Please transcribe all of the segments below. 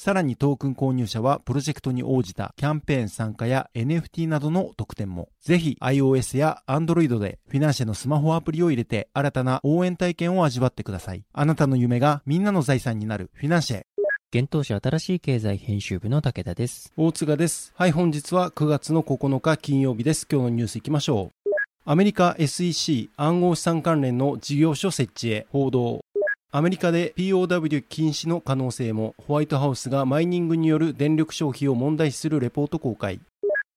さらにトークン購入者はプロジェクトに応じたキャンペーン参加や NFT などの特典も。ぜひ iOS や Android でフィナンシェのスマホアプリを入れて新たな応援体験を味わってください。あなたの夢がみんなの財産になるフィナンシェ。現当社新しい経済編集部の武田です。大塚です。はい、本日は9月の9日金曜日です。今日のニュースいきましょう。アメリカ SEC 暗号資産関連の事業所設置へ報道。アメリカで POW 禁止の可能性もホワイトハウスがマイニングによる電力消費を問題視するレポート公開。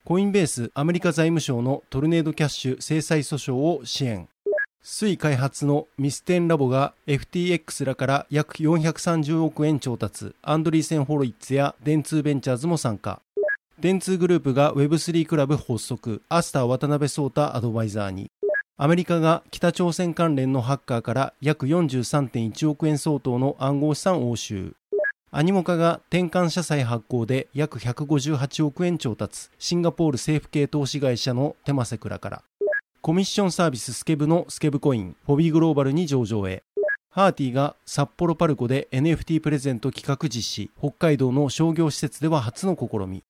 コインベースアメリカ財務省のトルネードキャッシュ制裁訴訟を支援。水開発のミステンラボが FTX らから約430億円調達、アンドリーセン・ホロイッツや電通ベンチャーズも参加。電通グループが Web3 クラブ発足、アスター渡辺壮太アドバイザーに。アメリカが北朝鮮関連のハッカーから約43.1億円相当の暗号資産押収。アニモカが転換社債発行で約158億円調達、シンガポール政府系投資会社のテマセクラから。コミッションサービススケブのスケブコイン、フォビグローバルに上場へ。ハーティが札幌パルコで NFT プレゼント企画実施、北海道の商業施設では初の試み。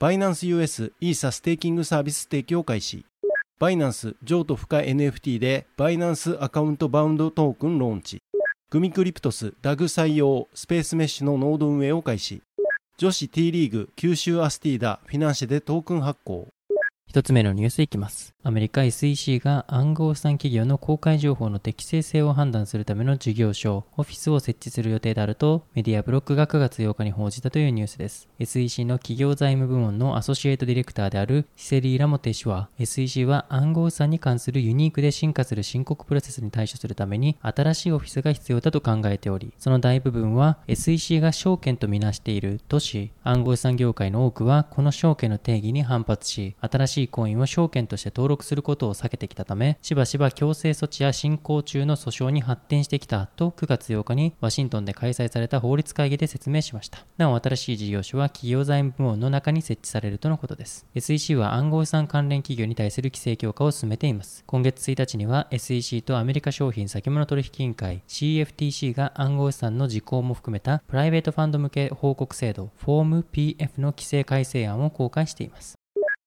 バイナンス US イーサステーキングサービス提供開始。バイナンス譲渡不可 NFT でバイナンスアカウントバウンドトークンローンチ。グミクリプトス DAG 採用スペースメッシュのノード運営を開始。女子 T リーグ九州アスティーダフィナンシェでトークン発行。一つ目のニュースいきます。アメリカ SEC が暗号資産企業の公開情報の適正性を判断するための事業所、オフィスを設置する予定であると、メディアブロックが9月8日に報じたというニュースです。SEC の企業財務部門のアソシエイトディレクターであるシセリー・ラモテ氏は、SEC は暗号資産に関するユニークで進化する申告プロセスに対処するために、新しいオフィスが必要だと考えており、その大部分は SEC が証券とみなしているとし、暗号資産業界の多くはこの証券の定義に反発し、新しいコインを証券として登録することを避けてきたため、しばしば強制措置や進行中の訴訟に発展してきたと9月8日にワシントンで開催された法律会議で説明しました。なお、新しい事業所は企業財務部門の中に設置されるとのことです。SEC は暗号資産関連企業に対する規制強化を進めています。今月1日には SEC とアメリカ商品先物取引委員会 CFTC が暗号資産の時効も含めたプライベートファンド向け報告制度 FORMPF の規制改正案を公開しています。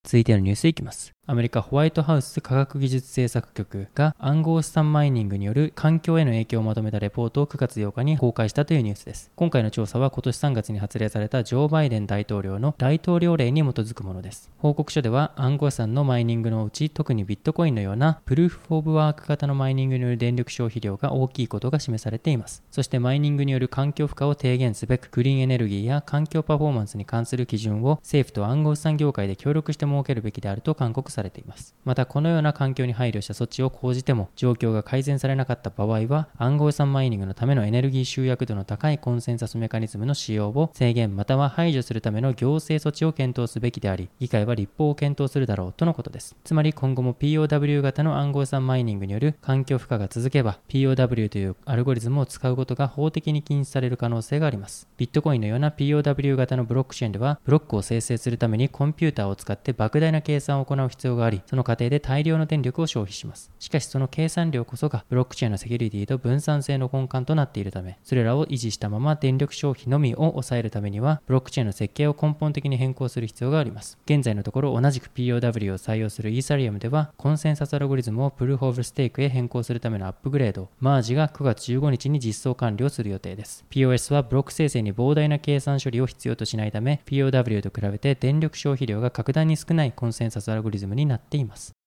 続いてのニュースいきます。アメリカホワイトハウス科学技術政策局が暗号資産マイニングによる環境への影響をまとめたレポートを9月8日に公開したというニュースです。今回の調査は今年3月に発令されたジョー・バイデン大統領の大統領令に基づくものです。報告書では暗号資産のマイニングのうち特にビットコインのようなプルーフ・オブ・ワーク型のマイニングによる電力消費量が大きいことが示されています。そしてマイニングによる環境負荷を低減すべくクリーンエネルギーや環境パフォーマンスに関する基準を政府と暗号資産業界で協力して設けるべきであると勧告されされています。またこのような環境に配慮した措置を講じても状況が改善されなかった場合は暗号資産マイニングのためのエネルギー集約度の高いコンセンサスメカニズムの使用を制限または排除するための行政措置を検討すべきであり議会は立法を検討するだろうとのことです。つまり今後も POW 型の暗号資産マイニングによる環境負荷が続けば POW というアルゴリズムを使うことが法的に禁止される可能性があります。ビットコインのような POW 型のブロックチェーンではブロックを生成するためにコンピューターを使って莫大な計算を行う必要要があり、その過程で大量の電力を消費します。しかしその計算量こそがブロックチェーンのセキュリティと分散性の根幹となっているため、それらを維持したまま電力消費のみを抑えるためには、ブロックチェーンの設計を根本的に変更する必要があります。現在のところ同じく POW を採用するイーサリアムでは、コンセンサスアルゴリズムをプルーフ・オブ・ステークへ変更するためのアップグレード、マージが9月15日に実装完了する予定です。POS はブロック生成に膨大な計算処理を必要としないため、POW と比べて電力消費量が格段に少ないコンセンサスアルゴリズムになっています。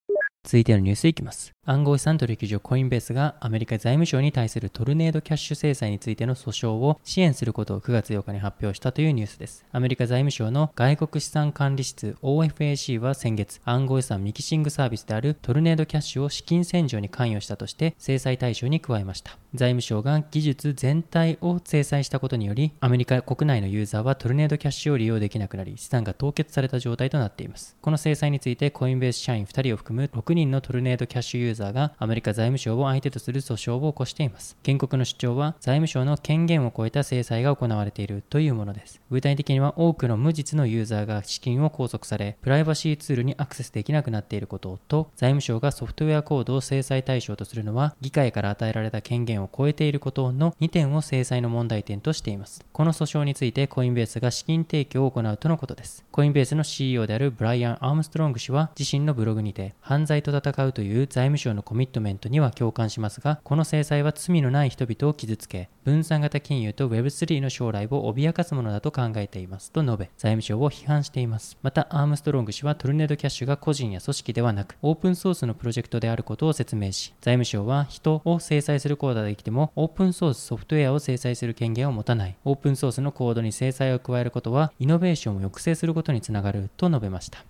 続いてのニュースいきます。暗号資産取引所コインベースがアメリカ財務省に対するトルネードキャッシュ制裁についての訴訟を支援することを9月8日に発表したというニュースです。アメリカ財務省の外国資産管理室 OFAC は先月暗号資産ミキシングサービスであるトルネードキャッシュを資金洗浄に関与したとして制裁対象に加えました。財務省が技術全体を制裁したことによりアメリカ国内のユーザーはトルネードキャッシュを利用できなくなり資産が凍結された状態となっています。この制裁についてコインベース社員2人を含む人のトルネードキャッシュユーザーがアメリカ財務省を相手とする訴訟を起こしています。原告の主張は財務省の権限を超えた制裁が行われているというものです。具体的には多くの無実のユーザーが資金を拘束され、プライバシーツールにアクセスできなくなっていることと、財務省がソフトウェアコードを制裁対象とするのは、議会から与えられた権限を超えていることの2点を制裁の問題点としています。この訴訟についてコインベースが資金提供を行うとのことです。コインベースの CEO であるブライアン・アームストロング氏は自身のブログにて、犯罪と戦うという財務省のコミットメントには共感しますが、この制裁は罪のない人々を傷つけ、分散型金融と Web3 の将来を脅かすものだと考えていますと述べ、財務省を批判しています。また、アームストロング氏はトルネードキャッシュが個人や組織ではなく、オープンソースのプロジェクトであることを説明し、財務省は人を制裁することができても、オープンソースソフトウェアを制裁する権限を持たない。オープンソースのコードに制裁を加えることは、イノベーションを抑制することにつながると述べました。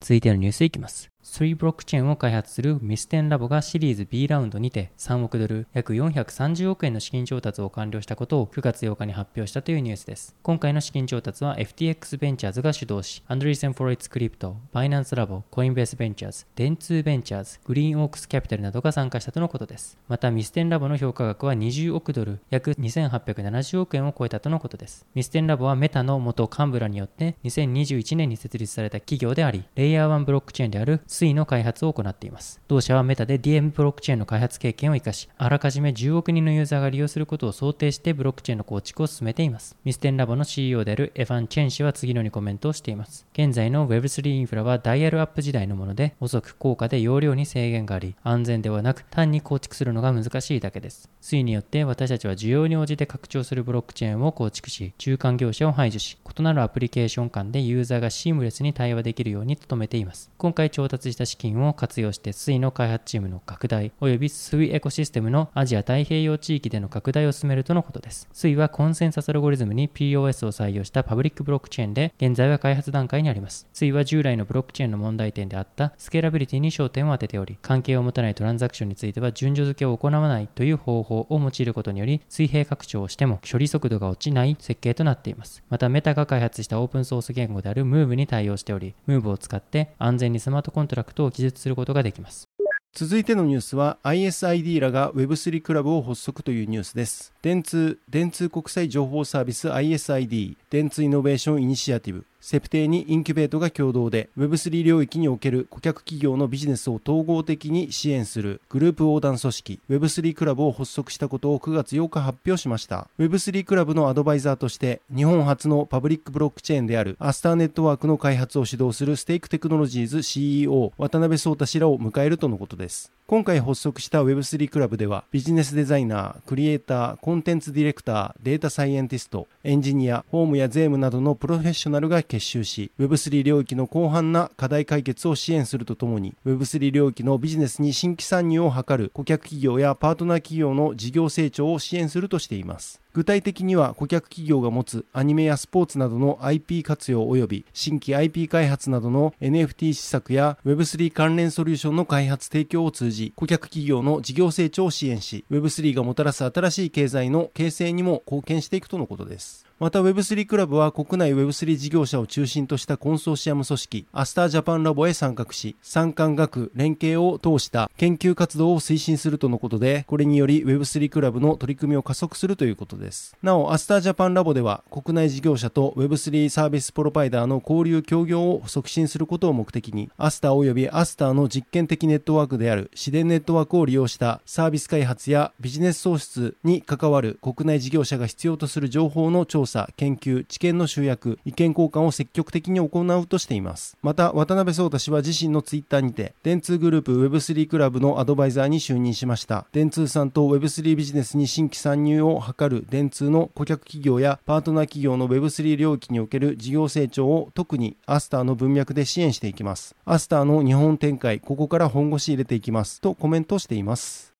続いてのニュースいきます。3ブロックチェーンを開発するミステンラボがシリーズ B ラウンドにて3億ドル約430億円の資金調達を完了したことを9月8日に発表したというニュースです。今回の資金調達は FTX ベンチャーズが主導し、アンドリーセン・ホロウィッツ・クリプト、バイナンスラボ、コインベースベンチャーズ、電通ベンチャーズ、グリーンオークスキャピタルなどが参加したとのことです。またミステンラボの評価額は20億ドル約2870億円を超えたとのことです。ミステンラボはメタの元幹部らによって2021年に設立された企業であり、レイヤー1ブロックチェーンである SUI の開発を行っています。同社はメタで DM ブロックチェーンの開発経験を生かし、あらかじめ10億人のユーザーが利用することを想定してブロックチェーンの構築を進めています。ミステンラボの CEO であるエファン・チェン氏は次のようにコメントをしています。現在の Web3 インフラはダイヤルアップ時代のもので、遅く高価で容量に制限があり、安全ではなく単に構築するのが難しいだけです。推によって私たちは需要に応じて拡張するブロックチェーンを構築し、中間業者を排除し、異なるアプリケーション間でユーザーがシームレスに対話できるように努めています。今回調達した資金を活用して水の開発チームの拡大及び水エコシステムのアジア太平洋地域での拡大を進めるとのことです。水はコンセンサスアルゴリズムに POS を採用したパブリックブロックチェーンで現在は開発段階にあります。 SUI は従来のブロックチェーンの問題点であったスケーラビリティに焦点を当てており、関係を持たないトランザクションについては順序付けを行わないという方法を用いることにより水平拡張をしても処理速度が落ちない設計となっています。またメタが開発したオープンソース言語である Move に対応しており、Move を使って安全にスマートコントラクトを記述することができます。続いてのニュースは ISID らが Web3 クラブを発足というニュースです。電通、電通国際情報サービス ISID、電通イノベーションイニシアティブ、セプテーニ・インキュベートが共同で Web3 領域における顧客企業のビジネスを統合的に支援するグループ横断組織 Web3 クラブを発足したことを9月8日発表しました。Web3 クラブのアドバイザーとして日本初のパブリックブロックチェーンであるアスターネットワークの開発を主導するステークテクノロジーズ CEO 渡辺創太氏らを迎えるとのことです。今回発足した Web3 クラブではビジネスデザイナー、クリエイター、コンテンツディレクター、データサイエンティスト、エンジニア、法務や税務などのプロフェッショナルが結集し Web3 領域の広範な課題解決を支援するとともに Web3 領域のビジネスに新規参入を図る顧客企業やパートナー企業の事業成長を支援するとしています。具体的には顧客企業が持つアニメやスポーツなどの IP 活用及び新規 IP 開発などの NFT 施策や Web3 関連ソリューションの開発提供を通じ顧客企業の事業成長を支援し Web3 がもたらす新しい経済の形成にも貢献していくとのことです。また Web3 クラブは国内 Web3 事業者を中心としたコンソーシアム組織アスタージャパンラボへ参画し、産官学連携を通した研究活動を推進するとのことで、これにより Web3 クラブの取り組みを加速するということです。なお、アスタージャパンラボでは国内事業者と Web3 サービスプロバイダーの交流協業を促進することを目的に、アスター及びアスターの実験的ネットワークである自然ネットワークを利用したサービス開発やビジネス創出に関わる国内事業者が必要とする情報の調査、研究、知見の集約、意見交換を積極的に行うとしています。また、渡辺創太氏は自身のツイッターにて、電通グループ Web3 クラブのアドバイザーに就任しました。電通さんと Web3 ビジネスに新規参入を図る電通の顧客企業やパートナー企業の Web3 領域における事業成長を特にアスターの文脈で支援していきます。アスターの日本展開、ここから本腰入れていきます。とコメントしています。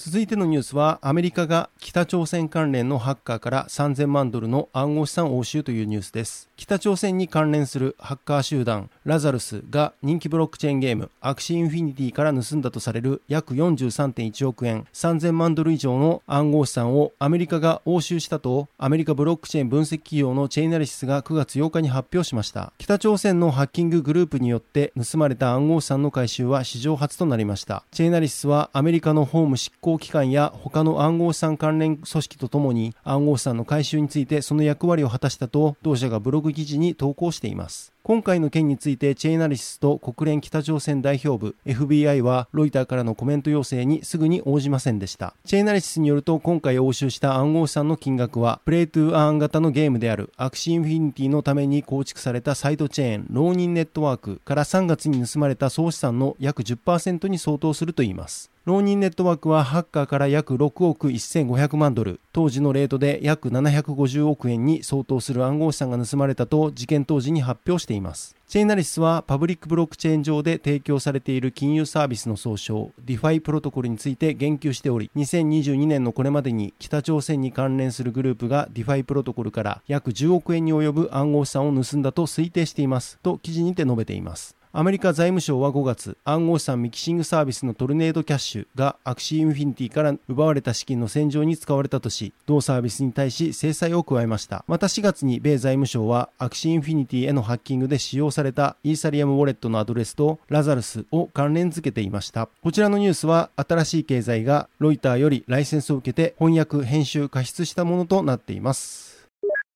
続いてのニュースは、アメリカが北朝鮮関連のハッカーから3000万ドルの暗号資産押収というニュースです。北朝鮮に関連するハッカー集団、ラザルスが人気ブロックチェーンゲーム、アクシーインフィニティから盗んだとされる約43.1億円、3000万ドル以上の暗号資産をアメリカが押収したと、アメリカブロックチェーン分析企業のチェイナリシスが9月8日に発表しました。北朝鮮のハッキンググループによって盗まれた暗号資産の回収は史上初となりました。チェイナリシスはアメリカの法務執行行機関や他の暗号資産関連組織とともに暗号資産の回収についてその役割を果たしたと同社がブログ記事に投稿しています。今回の件についてチェイナリシスと国連北朝鮮代表部 FBI はロイターからのコメント要請にすぐに応じませんでした。チェイナリシスによると今回押収した暗号資産の金額は Play to Earn 型のゲームであるアクシーインフィニティのために構築されたサイドチェーン Ronin ネットワークから3月に盗まれた総資産の約10%に相当するといいます。 Ronin ネットワークはハッカーから約6億1500万ドル、当時のレートで約750億円に相当する暗号資産が盗まれたと事件当時に発表したしています。チェイナリスはパブリックブロックチェーン上で提供されている金融サービスの総称、DeFi プロトコルについて言及しており、2022年のこれまでに北朝鮮に関連するグループが DeFi プロトコルから約10億円に及ぶ暗号資産を盗んだと推定していますと記事にて述べています。アメリカ財務省は5月、暗号資産ミキシングサービスのトルネードキャッシュがアクシーインフィニティから奪われた資金の洗浄に使われたとし、同サービスに対し制裁を加えました。また4月に米財務省はアクシーインフィニティへのハッキングで使用されたイーサリアムウォレットのアドレスとラザルスを関連付けていました。こちらのニュースは新しい経済がロイターよりライセンスを受けて翻訳、編集、加筆したものとなっています。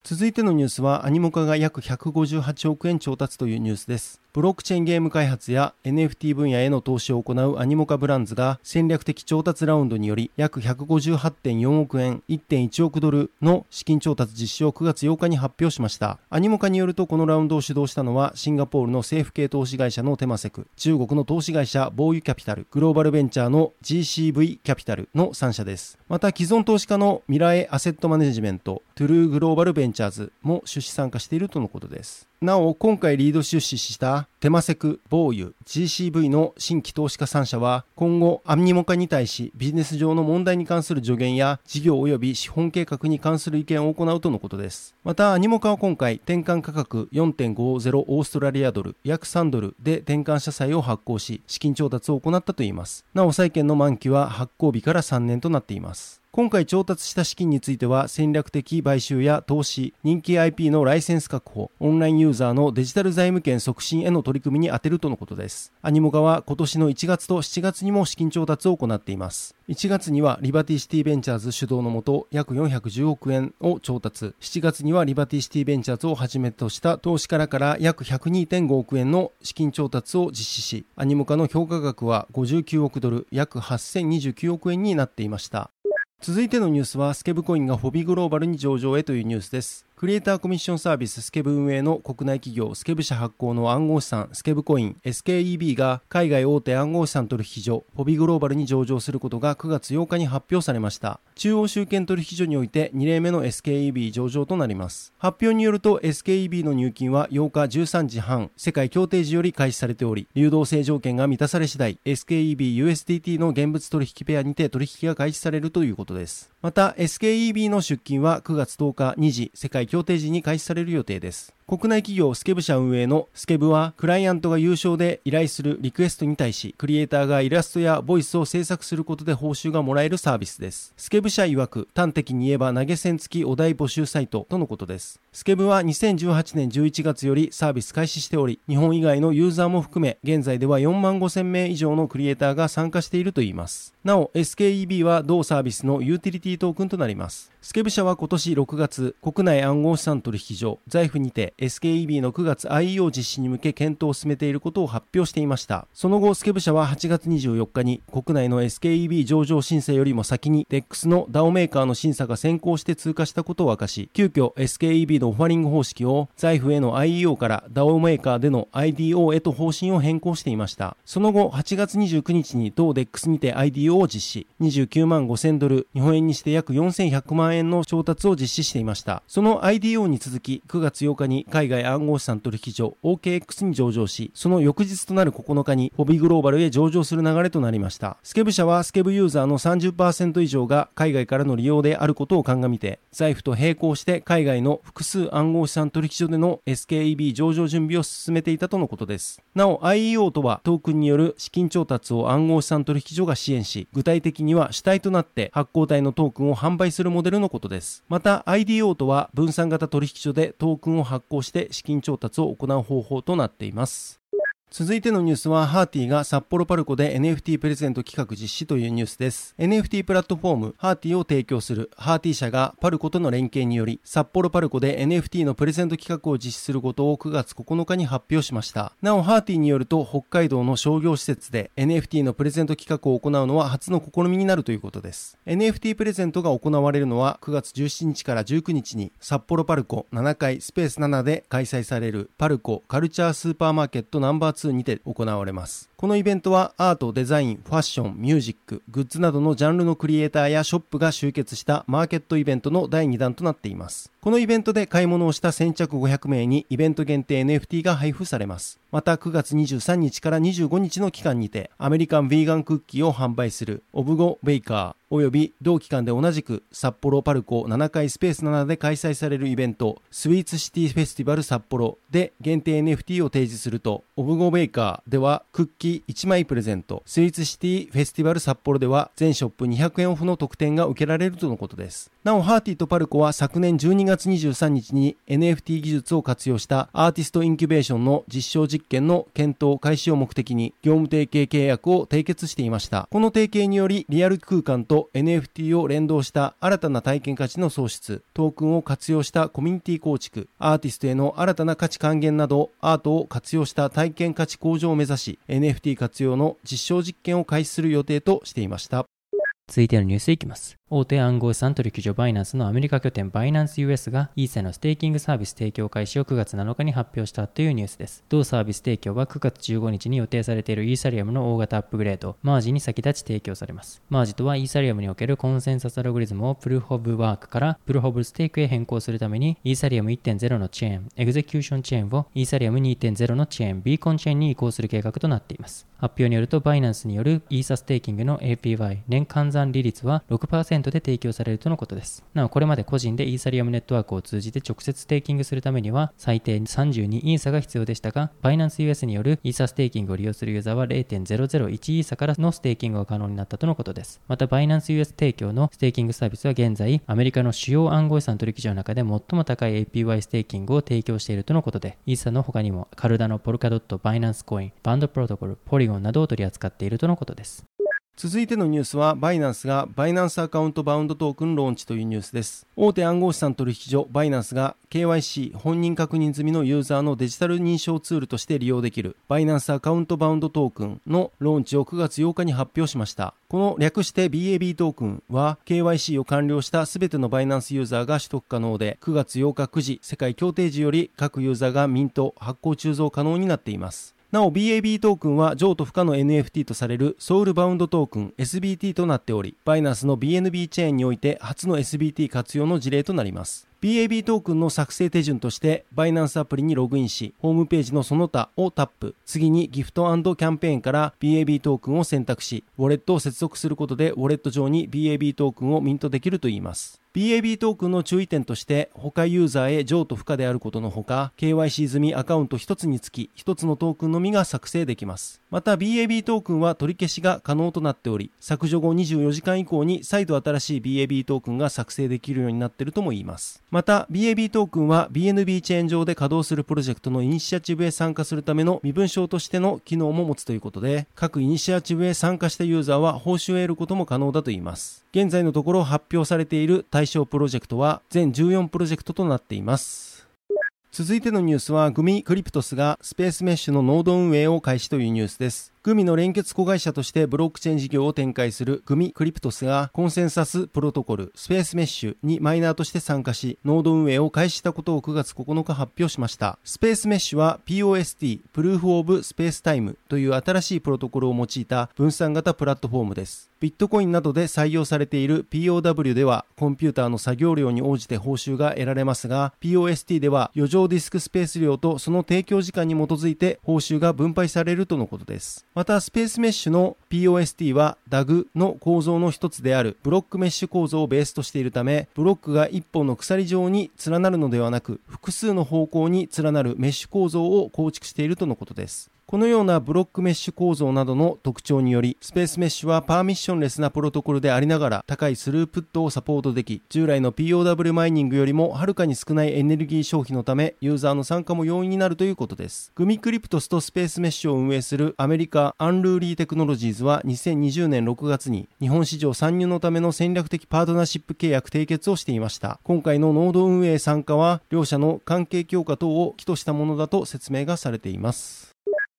続いてのニュースはアニモカが約158億円調達というニュースです。ブロックチェーンゲーム開発や NFT 分野への投資を行うアニモカブランズが戦略的調達ラウンドにより約158.4億円1.1億ドルの資金調達実施を9月8日に発表しました。アニモカによるとこのラウンドを主導したのはシンガポールの政府系投資会社のテマセク、中国の投資会社ボーユキャピタル、グローバルベンチャーの GCV キャピタルの3社です。また既存投資家のミラエアセットマネジメント、トゥルーグローバルベンチャーズも出資参加しているとのことです。なお、今回リード出資したテマセク、ボーユ、GCV の新規投資家3社は、今後、アンニモ化に対しビジネス上の問題に関する助言や事業及び資本計画に関する意見を行うとのことです。また、アニモ化は今回、転換価格4.50オーストラリアドル、約3ドルで転換社債を発行し、資金調達を行ったといいます。なお、債券の満期は発行日から3年となっています。今回調達した資金については戦略的買収や投資、人気 IP のライセンス確保、オンラインユーザーのデジタル財務権促進への取り組みに充てるとのことです。アニモガは今年の1月と7月にも資金調達を行っています。1月にはリバティシティベンチャーズ主導のもと約410億円を調達、7月にはリバティシティベンチャーズをはじめとした投資家らから約102.5億円の資金調達を実施し、アニモカの評価額は59億ドル、約8029億円になっていました。続いてのニュースはスケブコインがホビーグローバルに上場へというニュースです。クリエイターコミッションサービススケブ運営の国内企業スケブ社発行の暗号資産スケブコイン SKEB が海外大手暗号資産取引所フォビグローバルに上場することが9月8日に発表されました。中央集権取引所において2例目の SKEB 上場となります。発表によると SKEB の入金は8日13時半世界協定時より開始されており流動性条件が満たされ次第 SKEB-USDT の現物取引ペアにて取引が開始されるということです。また SKEB の出勤は9月10日2時世界協定時に開始される予定です。国内企業スケブ社運営のスケブは、クライアントが優勝で依頼するリクエストに対し、クリエイターがイラストやボイスを制作することで報酬がもらえるサービスです。スケブ社曰く、端的に言えば投げ銭付きお題募集サイトとのことです。スケブは2018年11月よりサービス開始しており、日本以外のユーザーも含め、現在では4万5千名以上のクリエイターが参加しているといいます。なお、SKEB は同サービスのユーティリティトークンとなります。スケブ社は今年6月、国内暗号資産取引所、財布にて SKEB の9月 IEO 実施に向け検討を進めていることを発表していました。その後、スケブ社は8月24日に国内の SKEB 上場審査よりも先に DEX の DAO メーカーの審査が先行して通過したことを明かし、急遽 SKEB のオファリング方式を財布への IEO から DAO メーカーでの IDO へと方針を変更していました。その後、8月29日に同 DEX にて IDO を実施、29万5000ドル、日本円にして約4100万円の調達を実施していました。その IDO に続き、9月8日に海外暗号資産取引所 OKX に上場し、その翌日となる9日にホビーグローバルへ上場する流れとなりました。スケブ社はスケブユーザーの30%以上が海外からの利用であることを鑑みて、財布と並行して海外の複数暗号資産取引所での SKEB 上場準備を進めていたとのことです。なお IEO とはトークンによる資金調達を暗号資産取引所が支援し、具体的には主体となって発行体のトークンを販売するモデルののことです。また IDO とは分散型取引所でトークンを発行して資金調達を行う方法となっています。続いてのニュースは、ハーティが札幌パルコで NFT プレゼント企画実施というニュースです。NFT プラットフォーム、ハーティを提供するハーティ社がパルコとの連携により、札幌パルコで NFT のプレゼント企画を実施することを9月9日に発表しました。なお、ハーティによると、北海道の商業施設で NFT のプレゼント企画を行うのは初の試みになるということです。NFT プレゼントが行われるのは9月17日から19日に札幌パルコ7階スペース7で開催されるパルコカルチャースーパーマーケットナンバー2にて行われれます。このイベントはアート、デザイン、ファッション、ミュージック、グッズなどのジャンルのクリエイターやショップが集結したマーケットイベントの第2弾となっています。このイベントで買い物をした先着500名にイベント限定 NFT が配布されます。また9月23日から25日の期間にてアメリカンヴィーガンクッキーを販売するオブゴベイカー、および同期間で同じく札幌パルコ7階スペース7で開催されるイベントスイーツシティフェスティバル札幌で限定 NFT を提示するとオブゴベイカーではクッキー1枚プレゼント。スイーツシティフェスティバル札幌では全ショップ200円オフの特典が受けられるとのことです。なおハーティとパルコは昨年12月23日に NFT 技術を活用したアーティストインキュベーションの実証実験の検討開始を目的に業務提携契約を締結していました。この提携によりリアル空間と NFT を連動した新たな体験価値の創出、トークンを活用したコミュニティ構築、アーティストへの新たな価値還元など、アートを活用した体験価値向上を目指し、NFT t 活用の実証実験を開始する予定としていました。続いてのニュースいきます。大手暗号資産取引所バイナンスのアメリカ拠点バイナンス US がイーサのステーキングサービス提供開始を9月7日に発表したというニュースです。同サービス提供は9月15日に予定されているイーサリアムの大型アップグレード、マージに先立ち提供されます。マージとはイーサリアムにおけるコンセンサスアルゴリズムをプルーフオブワークからプルーフオブステークへ変更するためにイーサリアム1.0のチェーン、エグゼキューションチェーンをイーサリアム2.0のチェーン、ビーコンチェーンに移行する計画となっています。発表によるとバイナンスによるイーサステーキングの APY 年換算利率は6%で提供されるとのことです。なお、これまで個人でイーサリアムネットワークを通じて直接ステーキングするためには、最低32イーサが必要でしたが、バイナンス US によるイーサステーキングを利用するユーザーは0.001イーサからのステーキングが可能になったとのことです。また、バイナンス US 提供のステーキングサービスは現在、アメリカの主要暗号資産取引所の中で最も高い APY ステーキングを提供しているとのことで、イーサの他にもカルダノ、ポルカドット、バイナンスコイン、バンドプロトコル、ポリゴンなどを取り扱っているとのことです。続いてのニュースは、バイナンスがバイナンスアカウントバウンドトークンローンチというニュースです。大手暗号資産取引所バイナンスが KYC 本人確認済みのユーザーのデジタル認証ツールとして利用できるバイナンスアカウントバウンドトークンのローンチを9月8日に発表しました。この略して BAB トークンは KYC を完了したすべてのバイナンスユーザーが取得可能で9月8日9時世界協定時より各ユーザーがミント発行鋳造可能になっています。なお BAB トークンは譲渡不可の NFT とされるソウルバウンドトークン SBT となっており、バイナンスの BNB チェーンにおいて初の SBT 活用の事例となります。BAB トークンの作成手順として、バイナンスアプリにログインし、ホームページのその他をタップ、次にギフトキャンペーンから BAB トークンを選択し、ウォレットを接続することで、ウォレット上に BAB トークンをミントできるといいます。BAB トークンの注意点として他ユーザーへ譲渡不可であることのほか KYC 済みアカウント1つにつき1つのトークンのみが作成できます。また BAB トークンは取り消しが可能となっており削除後24時間以降に再度新しい BAB トークンが作成できるようになっているとも言います。また BAB トークンは BNB チェーン上で稼働するプロジェクトのイニシアチブへ参加するための身分証としての機能も持つということで各イニシアチブへ参加したユーザーは報酬を得ることも可能だといいます。現在のところ発表されている対象プロジェクトは全14プロジェクトとなっています。続いてのニュースはグミクリプトスがスペースメッシュのノード運営を開始というニュースです。グミの連結子会社としてブロックチェーン事業を展開するグミクリプトスがコンセンサスプロトコルスペースメッシュにマイナーとして参加しノード運営を開始したことを9月9日発表しました。スペースメッシュは POST プルーフオブスペースタイムという新しいプロトコルを用いた分散型プラットフォームです。ビットコインなどで採用されている POW ではコンピューターの作業量に応じて報酬が得られますが POST では余剰ディスクスペース量とその提供時間に基づいて報酬が分配されるとのことです。またスペースメッシュの POST は DAG の構造の一つであるブロックメッシュ構造をベースとしているため、ブロックが一本の鎖状に連なるのではなく、複数の方向に連なるメッシュ構造を構築しているとのことです。このようなブロックメッシュ構造などの特徴により、スペースメッシュはパーミッションレスなプロトコルでありながら高いスループットをサポートでき、従来の POW マイニングよりもはるかに少ないエネルギー消費のため、ユーザーの参加も容易になるということです。グミクリプトスとスペースメッシュを運営するアメリカアンルーリーテクノロジーズは2020年6月に日本市場参入のための戦略的パートナーシップ契約締結をしていました。今回のノード運営参加は両社の関係強化等を企図したものだと説明がされています。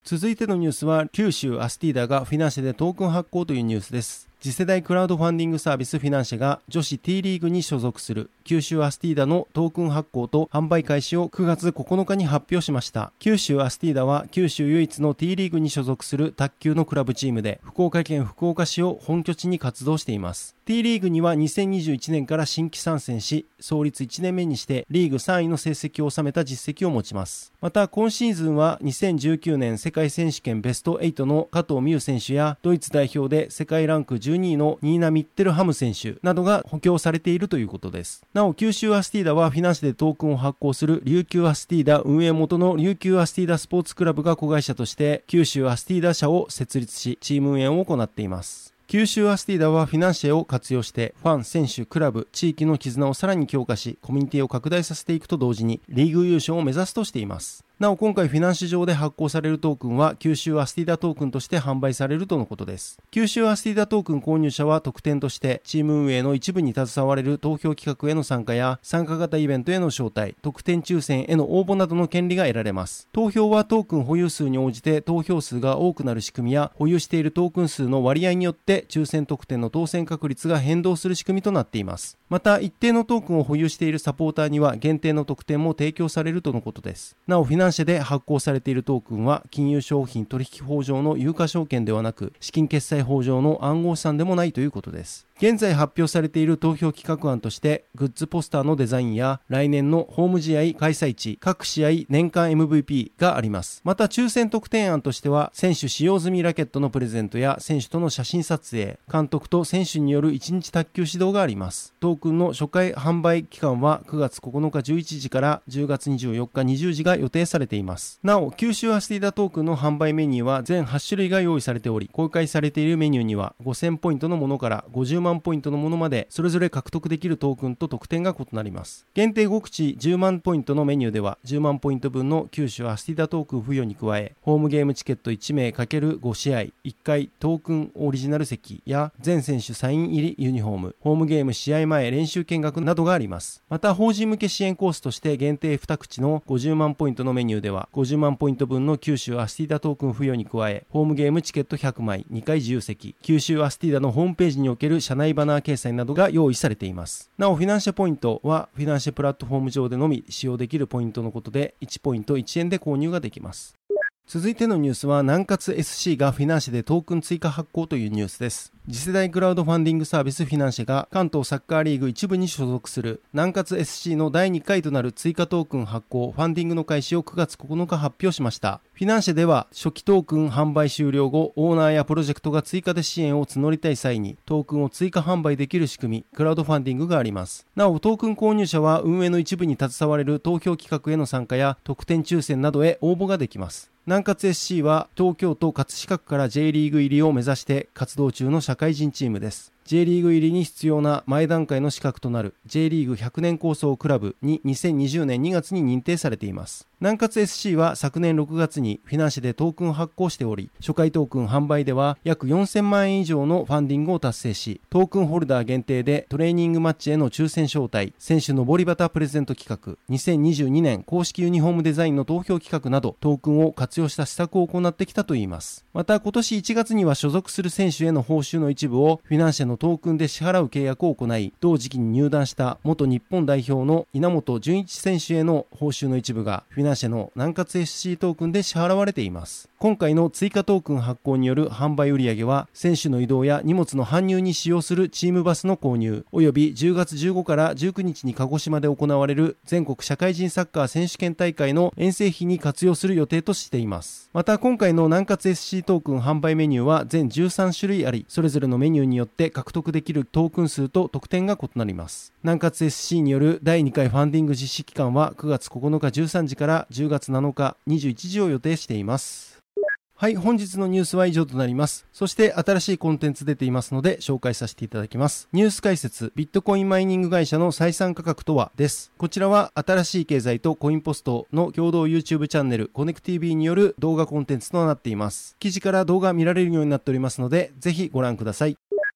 続いてのニュースは九州アスティーダがフィナンシェでトークン発行というニュースです。次世代クラウドファンディングサービスフィナンシェが女子 T リーグに所属する九州アスティーダのトークン発行と販売開始を9月9日に発表しました。九州アスティーダは九州唯一の T リーグに所属する卓球のクラブチームで福岡県福岡市を本拠地に活動しています。T リーグには2021年から新規参戦し、創立1年目にしてリーグ3位の成績を収めた実績を持ちます。また今シーズンは2019年世界選手権ベスト8の加藤美優選手やドイツ代表で世界ランク12位のニーナ・ミッテルハム選手などが補強されているということです。なお九州アスティーダはフィナンシェでトークンを発行する琉球アスティーダ運営元の琉球アスティーダスポーツクラブが子会社として九州アスティーダ社を設立しチーム運営を行っています。九州アスティーダはフィナンシェを活用してファン、選手、クラブ、地域の絆をさらに強化しコミュニティを拡大させていくと同時にリーグ優勝を目指すとしています。なお今回フィナンシェ上で発行されるトークンは九州アスティーダトークンとして販売されるとのことです。九州アスティーダトークン購入者は特典としてチーム運営の一部に携われる投票企画への参加や参加型イベントへの招待、特典抽選への応募などの権利が得られます。投票はトークン保有数に応じて投票数が多くなる仕組みや保有しているトークン数の割合によって抽選特典の当選確率が変動する仕組みとなっています。また一定のトークンを保有しているサポーターには限定の特典も提供されるとのことです。なおフィナンシェで発行されているトークンは金融商品取引法上の有価証券ではなく資金決済法上の暗号資産でもないということです。現在発表されている投票企画案としてグッズポスターのデザインや来年のホーム試合開催地各試合年間 MVP があります。また抽選特典案としては選手使用済みラケットのプレゼントや選手との写真撮影監督と選手による1日卓球指導があります。トークンの初回販売期間は9月9日11時から10月24日20時が予定されています。なお九州アスティダトークンの販売メニューは全8種類が用意されており公開されているメニューには5000ポイントのものから50万ポイントのものまでそれぞれ獲得できるトークンと特典が異なります。限定5口10万ポイントのメニューでは10万ポイント分の九州アスティーダトークン付与に加えホームゲームチケット1名 ×5 試合1回トークンオリジナル席や全選手サイン入りユニフォームホームゲーム試合前練習見学などがあります。また法人向け支援コースとして限定2口の50万ポイントのメニューでは50万ポイント分の九州アスティーダトークン付与に加えホームゲームチケット100枚2回自由席九州アスティーダのホームページにおける社内バナー掲載などが用意されています。なおフィナンシェポイントはフィナンシェプラットフォーム上でのみ使用できるポイントのことで1ポイント1円で購入ができます。続いてのニュースは南葛 SC がフィナンシェでトークン追加発行というニュースです。次世代クラウドファンディングサービスフィナンシェが関東サッカーリーグ一部に所属する南葛 SC の第2回となる追加トークン発行ファンディングの開始を9月9日発表しました。フィナンシェでは初期トークン販売終了後オーナーやプロジェクトが追加で支援を募りたい際にトークンを追加販売できる仕組みクラウドファンディングがあります。なおトークン購入者は運営の一部に携われる投票企画への参加や特典抽選などへ応募ができます。南葛 SC は東京都葛飾区から J リーグ入りを目指して活動中の社会人チームです。J リーグ入りに必要な前段階の資格となる J リーグ100年構想クラブに2020年2月に認定されています。南葛 SC は昨年6月にフィナンシェでトークン発行しており、初回トークン販売では約4000万円以上のファンディングを達成し、トークンホルダー限定でトレーニングマッチへの抽選招待、選手のボリバタプレゼント企画、2022年公式ユニフォームデザインの投票企画などトークンを活用した施策を行ってきたといいます。また今年1月には所属する選手への報酬の一部をフィナンシェのトークンで支払う契約を行い、同時期に入団した元日本代表の稲本純一選手への報酬の一部がフィナンシェの南葛 SC トークンで支払われています。今回の追加トークン発行による販売売上は、選手の移動や荷物の搬入に使用するチームバスの購入、及び10月15から19日に鹿児島で行われる全国社会人サッカー選手権大会の遠征費に活用する予定としています。また今回の南葛 SC トークン販売メニューは全13種類あり、それぞれのメニューによって価獲得できるトークン数と得点が異なります。南葛 SC による第2回ファンディング実施期間は9月9日13時から10月7日21時を予定しています。はい、本日のニュースは以上となります。そして新しいコンテンツ出ていますので紹介させていただきます。ニュース解説、ビットコインマイニング会社の採算価格とはです。こちらは新しい経済とコインポストの共同 YouTube チャンネルコネク TV による動画コンテンツとなっています。記事から動画見られるようになっておりますので、ぜひご覧ください。